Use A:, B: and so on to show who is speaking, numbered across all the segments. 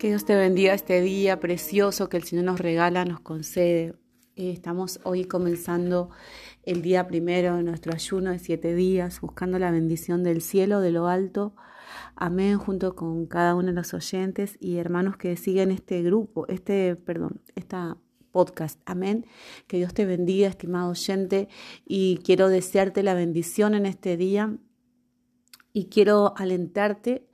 A: Que Dios te bendiga este día precioso que el Señor nos regala, nos concede. Eh, estamos hoy comenzando el día primero de nuestro ayuno de siete días, buscando la bendición del cielo, de lo alto. Amén, junto con cada uno de los oyentes y hermanos que siguen este grupo, este, perdón, esta podcast. Amén. Que Dios te bendiga, estimado oyente, y quiero desearte la bendición en este día y quiero alentarte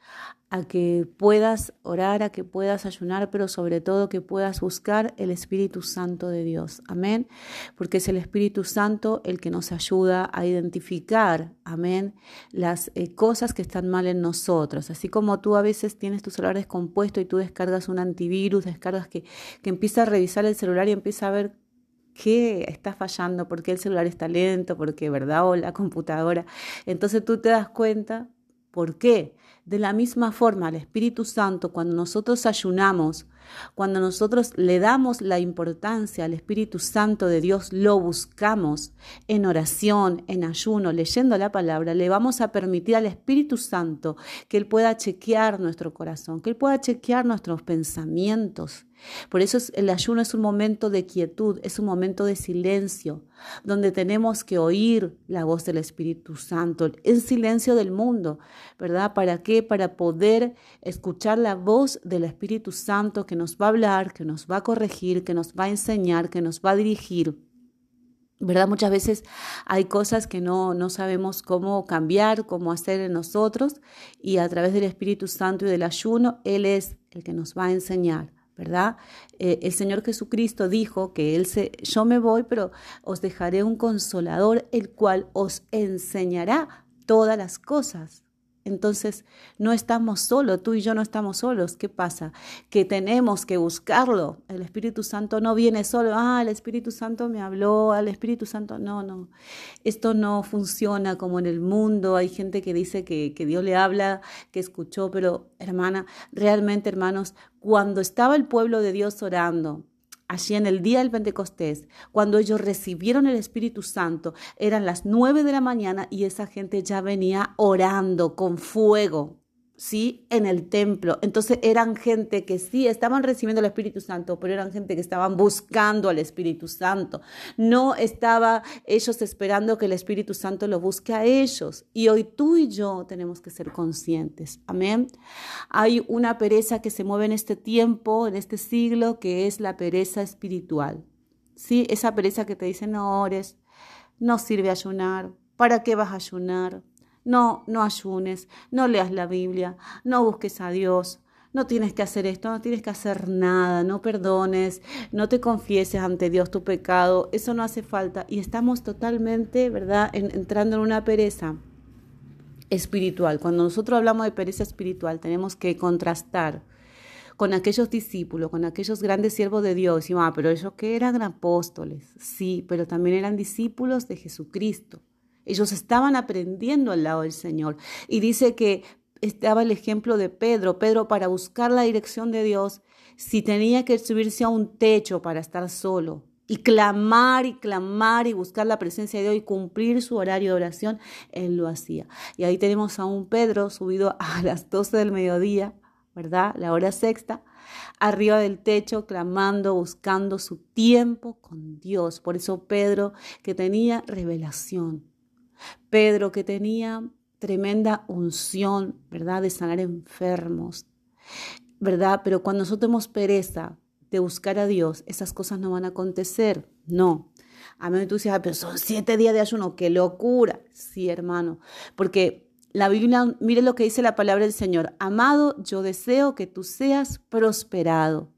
A: a que puedas orar, a que puedas ayunar, pero sobre todo que puedas buscar el Espíritu Santo de Dios. Amén. Porque es el Espíritu Santo el que nos ayuda a identificar, amén, las eh, cosas que están mal en nosotros. Así como tú a veces tienes tu celular descompuesto y tú descargas un antivirus, descargas que, que empieza a revisar el celular y empieza a ver qué está fallando, por qué el celular está lento, por qué, ¿verdad? O la computadora. Entonces tú te das cuenta por qué. De la misma forma, el Espíritu Santo, cuando nosotros ayunamos, cuando nosotros le damos la importancia al Espíritu Santo de Dios, lo buscamos en oración, en ayuno, leyendo la palabra, le vamos a permitir al Espíritu Santo que Él pueda chequear nuestro corazón, que Él pueda chequear nuestros pensamientos, por eso el ayuno es un momento de quietud, es un momento de silencio, donde tenemos que oír la voz del Espíritu Santo, en silencio del mundo, ¿verdad? ¿Para qué? Para poder escuchar la voz del Espíritu Santo que nos va a hablar, que nos va a corregir, que nos va a enseñar, que nos va a dirigir. ¿verdad? Muchas veces hay cosas que no, no sabemos cómo cambiar, cómo hacer en nosotros y a través del Espíritu Santo y del ayuno, Él es el que nos va a enseñar. ¿verdad? Eh, el Señor Jesucristo dijo que Él se, yo me voy, pero os dejaré un consolador, el cual os enseñará todas las cosas. Entonces, no estamos solos, tú y yo no estamos solos. ¿Qué pasa? Que tenemos que buscarlo. El Espíritu Santo no viene solo, ah, el Espíritu Santo me habló, al Espíritu Santo, no, no. Esto no funciona como en el mundo. Hay gente que dice que, que Dios le habla, que escuchó, pero hermana, realmente, hermanos, cuando estaba el pueblo de Dios orando, allí en el día del Pentecostés, cuando ellos recibieron el Espíritu Santo, eran las nueve de la mañana y esa gente ya venía orando con fuego. ¿Sí? En el templo. Entonces eran gente que sí estaban recibiendo el Espíritu Santo, pero eran gente que estaban buscando al Espíritu Santo. No estaba ellos esperando que el Espíritu Santo lo busque a ellos. Y hoy tú y yo tenemos que ser conscientes. Amén. Hay una pereza que se mueve en este tiempo, en este siglo, que es la pereza espiritual. ¿Sí? Esa pereza que te dice no ores, no sirve ayunar. ¿Para qué vas a ayunar? No, no ayunes, no leas la Biblia, no busques a Dios, no tienes que hacer esto, no tienes que hacer nada, no perdones, no te confieses ante Dios tu pecado, eso no hace falta. Y estamos totalmente, ¿verdad?, entrando en una pereza espiritual. Cuando nosotros hablamos de pereza espiritual, tenemos que contrastar con aquellos discípulos, con aquellos grandes siervos de Dios. Y, ah, pero ellos que eran apóstoles, sí, pero también eran discípulos de Jesucristo. Ellos estaban aprendiendo al lado del Señor. Y dice que estaba el ejemplo de Pedro. Pedro para buscar la dirección de Dios, si tenía que subirse a un techo para estar solo y clamar y clamar y buscar la presencia de Dios y cumplir su horario de oración, él lo hacía. Y ahí tenemos a un Pedro subido a las 12 del mediodía, ¿verdad? La hora sexta, arriba del techo, clamando, buscando su tiempo con Dios. Por eso Pedro, que tenía revelación, Pedro que tenía tremenda unción, ¿verdad? De sanar enfermos, ¿verdad? Pero cuando nosotros tenemos pereza de buscar a Dios, esas cosas no van a acontecer. No. A mí tú dices, pero son siete días de ayuno, qué locura. Sí, hermano, porque la Biblia, mire lo que dice la palabra del Señor. Amado, yo deseo que tú seas prosperado.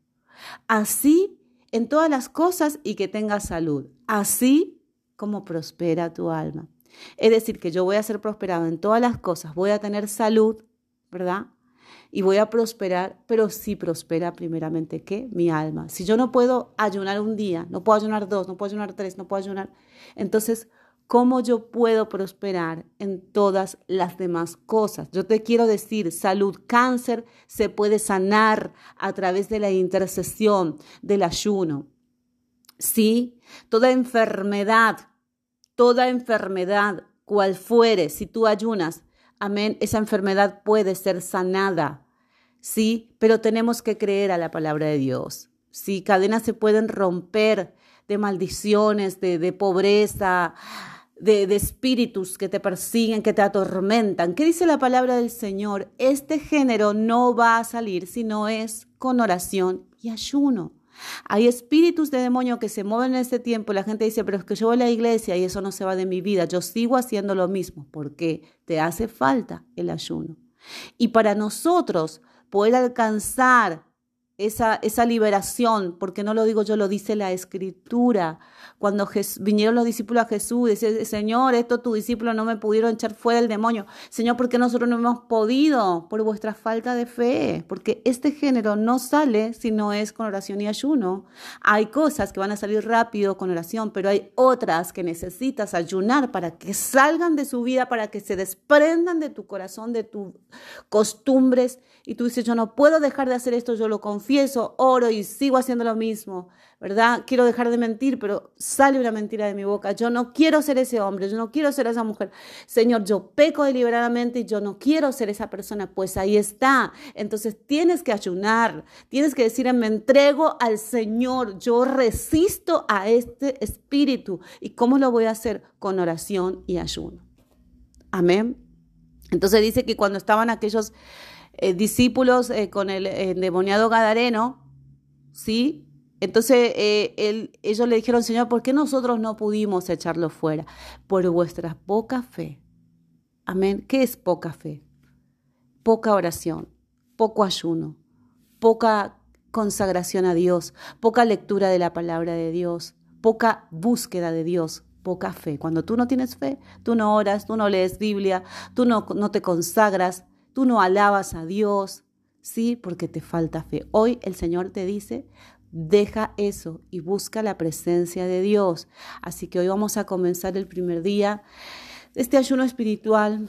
A: Así en todas las cosas y que tengas salud. Así como prospera tu alma. Es decir, que yo voy a ser prosperado en todas las cosas, voy a tener salud, ¿verdad? Y voy a prosperar, pero si prospera primeramente qué? Mi alma. Si yo no puedo ayunar un día, no puedo ayunar dos, no puedo ayunar tres, no puedo ayunar, entonces, ¿cómo yo puedo prosperar en todas las demás cosas? Yo te quiero decir, salud, cáncer se puede sanar a través de la intercesión, del ayuno. Sí, toda enfermedad toda enfermedad, cual fuere, si tú ayunas, amén, esa enfermedad puede ser sanada. sí, pero tenemos que creer a la palabra de Dios. Sí, cadenas se pueden romper de maldiciones, de, de pobreza, de, de, espíritus que te persiguen, que te atormentan. ¿Qué dice la palabra del Señor? Este género no va a salir si no es con oración y ayuno. Hay espíritus de demonio que se mueven en este tiempo. La gente dice, pero es que yo voy a la iglesia y eso no se va de mi vida. Yo sigo haciendo lo mismo porque te hace falta el ayuno. Y para nosotros poder alcanzar esa, esa liberación, porque no lo digo yo, lo dice la escritura. Cuando vinieron los discípulos a Jesús, dice, Señor, esto tus discípulos no me pudieron echar fuera el demonio. Señor, ¿por qué nosotros no hemos podido? Por vuestra falta de fe, porque este género no sale si no es con oración y ayuno. Hay cosas que van a salir rápido con oración, pero hay otras que necesitas ayunar para que salgan de su vida, para que se desprendan de tu corazón, de tus costumbres. Y tú dices, yo no puedo dejar de hacer esto, yo lo confío confieso, oro y sigo haciendo lo mismo, ¿verdad? Quiero dejar de mentir, pero sale una mentira de mi boca. Yo no quiero ser ese hombre, yo no quiero ser esa mujer. Señor, yo peco deliberadamente y yo no quiero ser esa persona. Pues ahí está. Entonces tienes que ayunar, tienes que decir, me entrego al Señor, yo resisto a este espíritu. ¿Y cómo lo voy a hacer? Con oración y ayuno. Amén. Entonces dice que cuando estaban aquellos eh, discípulos eh, con el endemoniado Gadareno, ¿sí? Entonces eh, ellos le dijeron, Señor, ¿por qué nosotros no pudimos echarlo fuera? Por vuestra poca fe. Amén. ¿Qué es poca fe? Poca oración, poco ayuno, poca consagración a Dios, poca lectura de la palabra de Dios, poca búsqueda de Dios, poca fe. Cuando tú no tienes fe, tú no oras, tú no lees Biblia, tú no, no te consagras, tú no alabas a Dios, ¿sí? Porque te falta fe. Hoy el Señor te dice, deja eso y busca la presencia de Dios. Así que hoy vamos a comenzar el primer día este ayuno espiritual.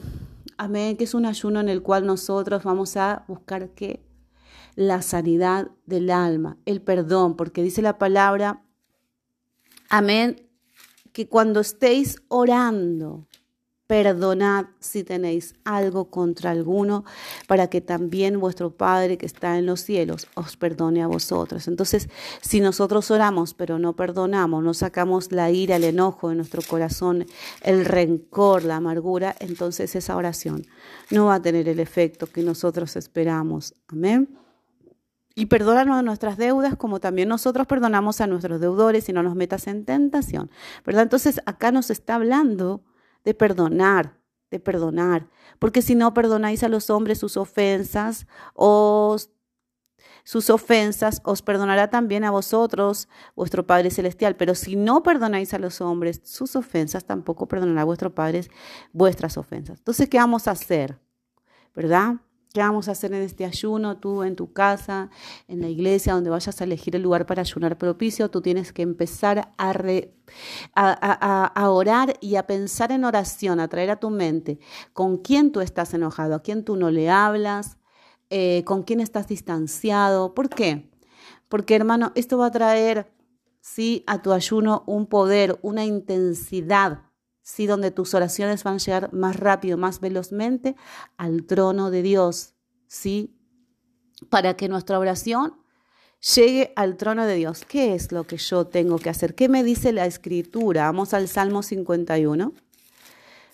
A: Amén, que es un ayuno en el cual nosotros vamos a buscar que la sanidad del alma, el perdón, porque dice la palabra, amén, que cuando estéis orando, perdonad si tenéis algo contra alguno, para que también vuestro Padre que está en los cielos os perdone a vosotros. Entonces, si nosotros oramos pero no perdonamos, no sacamos la ira, el enojo de nuestro corazón, el rencor, la amargura, entonces esa oración no va a tener el efecto que nosotros esperamos. Amén. Y perdónanos nuestras deudas como también nosotros perdonamos a nuestros deudores y no nos metas en tentación. Entonces acá nos está hablando de perdonar, de perdonar. Porque si no perdonáis a los hombres sus ofensas, os sus ofensas, os perdonará también a vosotros vuestro Padre Celestial. Pero si no perdonáis a los hombres sus ofensas, tampoco perdonará vuestro Padre vuestras ofensas. Entonces, ¿qué vamos a hacer? ¿Verdad? ¿Qué vamos a hacer en este ayuno? Tú en tu casa, en la iglesia, donde vayas a elegir el lugar para ayunar propicio, tú tienes que empezar a, a, orar y a pensar en oración, a traer a tu mente con quién tú estás enojado, a quién tú no le hablas, eh, con quién estás distanciado. ¿Por qué? Porque hermano, esto va a traer, sí, a tu ayuno un poder, una intensidad ¿sí? donde tus oraciones van a llegar más rápido, más velozmente al trono de Dios, ¿sí? Para que nuestra oración llegue al trono de Dios. ¿Qué es lo que yo tengo que hacer? ¿Qué me dice la escritura? Vamos al Salmo 51,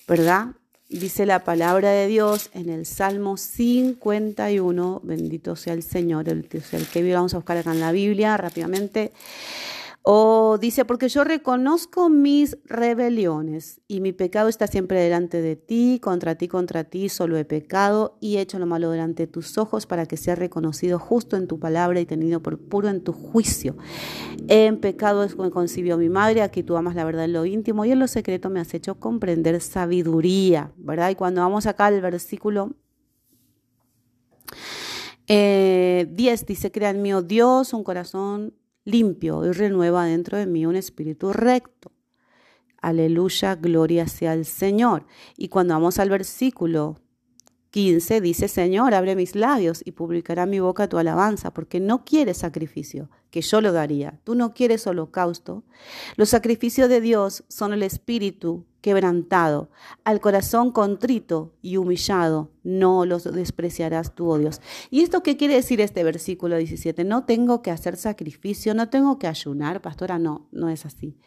A: ¿verdad? Dice la palabra de Dios en el Salmo 51, bendito sea el Señor, el, el que vamos a buscar acá en la Biblia rápidamente. O dice, porque yo reconozco mis rebeliones y mi pecado está siempre delante de ti, contra ti, contra ti, solo he pecado y he hecho lo malo delante de tus ojos para que sea reconocido justo en tu palabra y tenido por puro en tu juicio. En pecado es como concibió mi madre, aquí tú amas la verdad en lo íntimo y en lo secreto me has hecho comprender sabiduría, ¿verdad? Y cuando vamos acá al versículo... Eh, 10 dice, crea en mí, oh Dios, un corazón limpio y renueva dentro de mí un espíritu recto. Aleluya, gloria sea al Señor. Y cuando vamos al versículo 15 dice, Señor, abre mis labios y publicará mi boca tu alabanza, porque no quieres sacrificio, que yo lo daría. Tú no quieres holocausto. Los sacrificios de Dios son el espíritu quebrantado, al corazón contrito y humillado, no los despreciarás tú, oh Dios. ¿Y esto qué quiere decir este versículo 17? No tengo que hacer sacrificio, no tengo que ayunar, pastora, no, no es así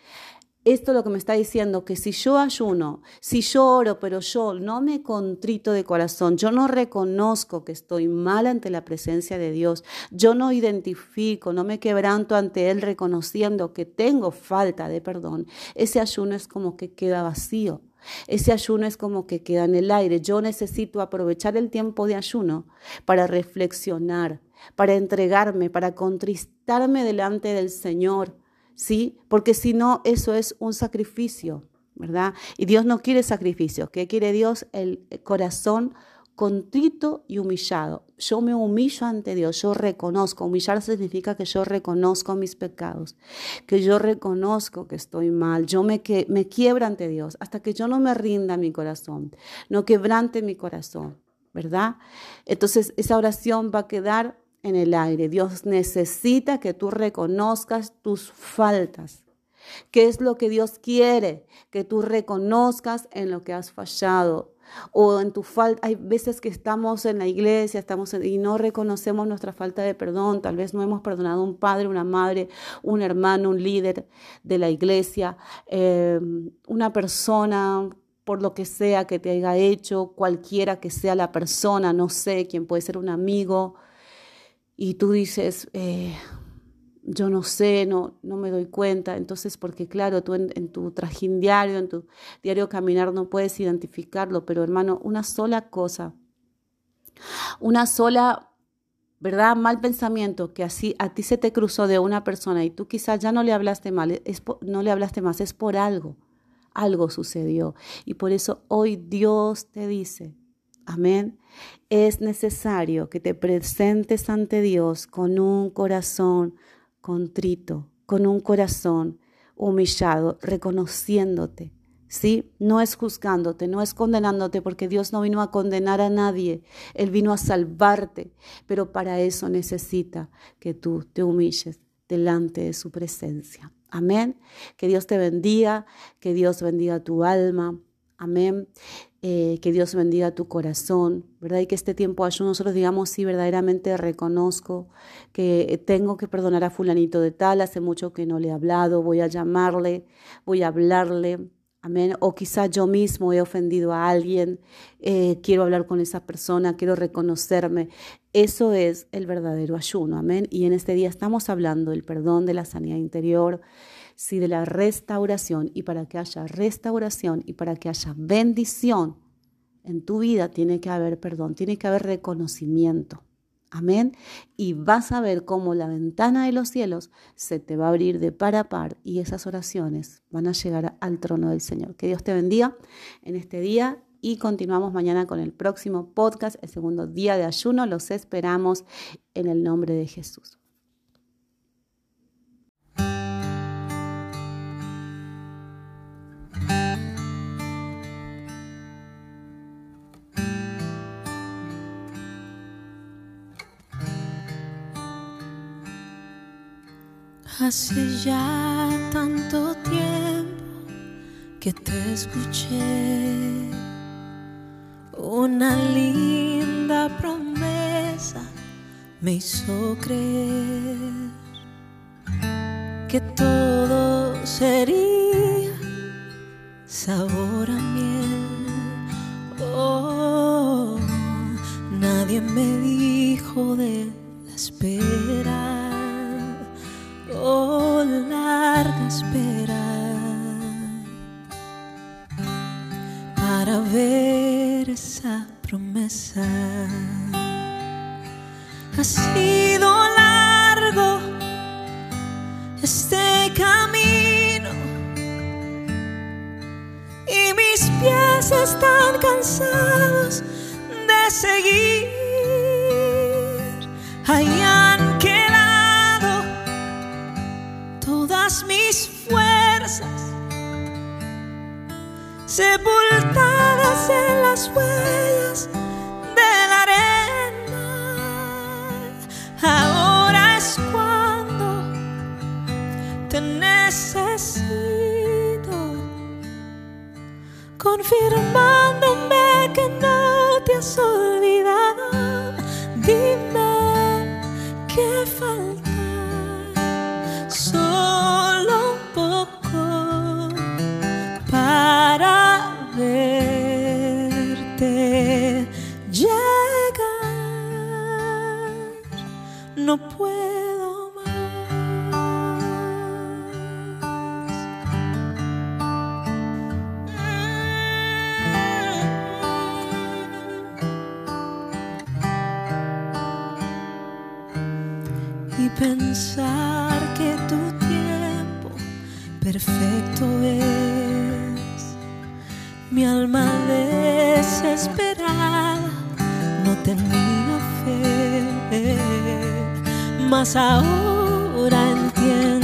A: esto lo que me está diciendo, que si yo ayuno, si yo oro, pero yo no me contrito de corazón, yo no reconozco que estoy mal ante la presencia de Dios, yo no identifico, no me quebranto ante Él reconociendo que tengo falta de perdón, ese ayuno es como que queda vacío. Ese ayuno es como que queda en el aire. Yo necesito aprovechar el tiempo de ayuno para reflexionar, para entregarme, para contristarme delante del Señor, ¿sí? Porque si no, eso es un sacrificio, ¿verdad? Y Dios no quiere sacrificio. ¿Qué quiere Dios? El corazón contrito y humillado. Yo me humillo ante Dios, yo reconozco. Humillar significa que yo reconozco mis pecados, que yo reconozco que estoy mal, yo me, que, me ante Dios hasta que yo no me rinda mi corazón, no quebrante mi corazón, ¿verdad? Entonces esa oración va a quedar en el aire. Dios necesita que tú reconozcas tus faltas. ¿Qué es lo que Dios quiere? Que tú reconozcas en lo que has fallado o en tu falta. Hay veces que estamos en la iglesia y no reconocemos nuestra falta de perdón. Tal vez no hemos perdonado a un padre, una madre, un hermano, un líder de la iglesia, eh, una persona por lo que sea que te haya hecho, cualquiera que sea la persona, no sé, quién puede ser un amigo, y tú dices, eh, yo no sé, no, no me doy cuenta. Entonces, porque claro, tú en, tu trajín diario, en tu diario caminar no puedes identificarlo, pero hermano, una sola cosa, una sola, ¿verdad? Mal pensamiento que así a ti se te cruzó de una persona y tú quizás ya no le hablaste mal, es no le hablaste más, es por algo. Algo sucedió. Y por eso hoy Dios te dice, Amén. Es necesario que te presentes ante Dios con un corazón contrito, con un corazón humillado, reconociéndote. ¿Sí? No es juzgándote, no es condenándote, porque Dios no vino a condenar a nadie, Él vino a salvarte, pero para eso necesita que tú te humilles delante de su presencia. Amén. Que Dios te bendiga, que Dios bendiga tu alma. Amén. Eh, que Dios bendiga tu corazón, ¿verdad? Y que este tiempo ayuno nosotros digamos, sí, verdaderamente reconozco que tengo que perdonar a fulanito de tal, hace mucho que no le he hablado, voy a llamarle, voy a hablarle, amén. O quizá yo mismo he ofendido a alguien, eh, quiero hablar con esa persona, quiero reconocerme. Eso es el verdadero ayuno, amén. Y en este día estamos hablando del perdón, de la sanidad interior, sí de la restauración. Y para que haya restauración y para que haya bendición en tu vida, tiene que haber perdón, tiene que haber reconocimiento. Amén. Y vas a ver cómo la ventana de los cielos se te va a abrir de par a par y esas oraciones van a llegar al trono del Señor. Que Dios te bendiga en este día y continuamos mañana con el próximo podcast, el segundo día de ayuno. Los esperamos en el nombre de Jesús.
B: Hace ya tanto tiempo que te escuché. Una linda promesa me hizo creer que todo sería sabor Ha sido largo este camino y mis pies están cansados de seguir. Allá mis fuerzas, sepultadas en las huellas follow. perfecto es. Mi alma desesperada no tenía fe, mas ahora entiendo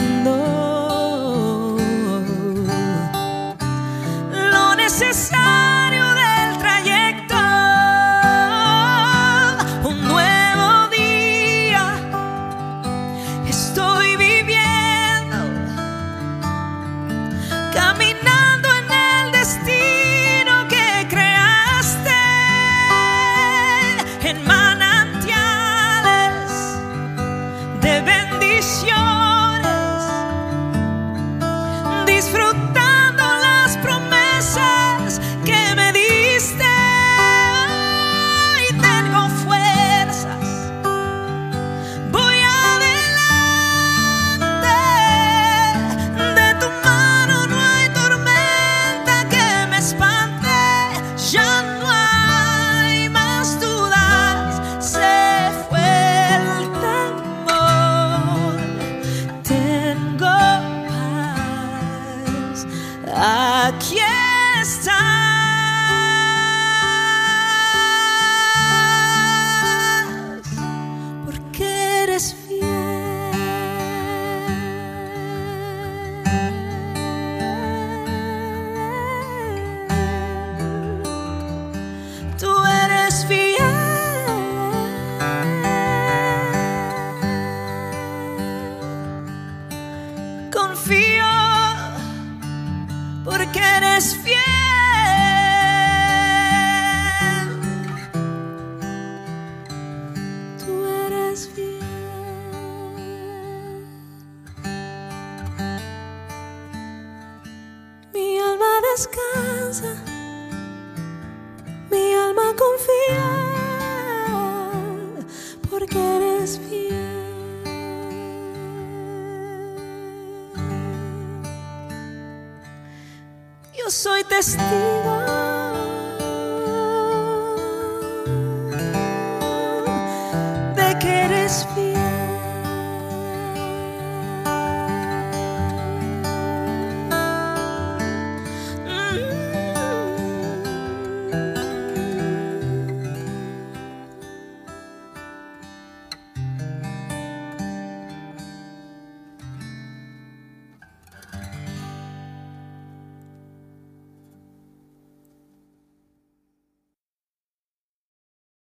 B: porque eres fiel. castigo.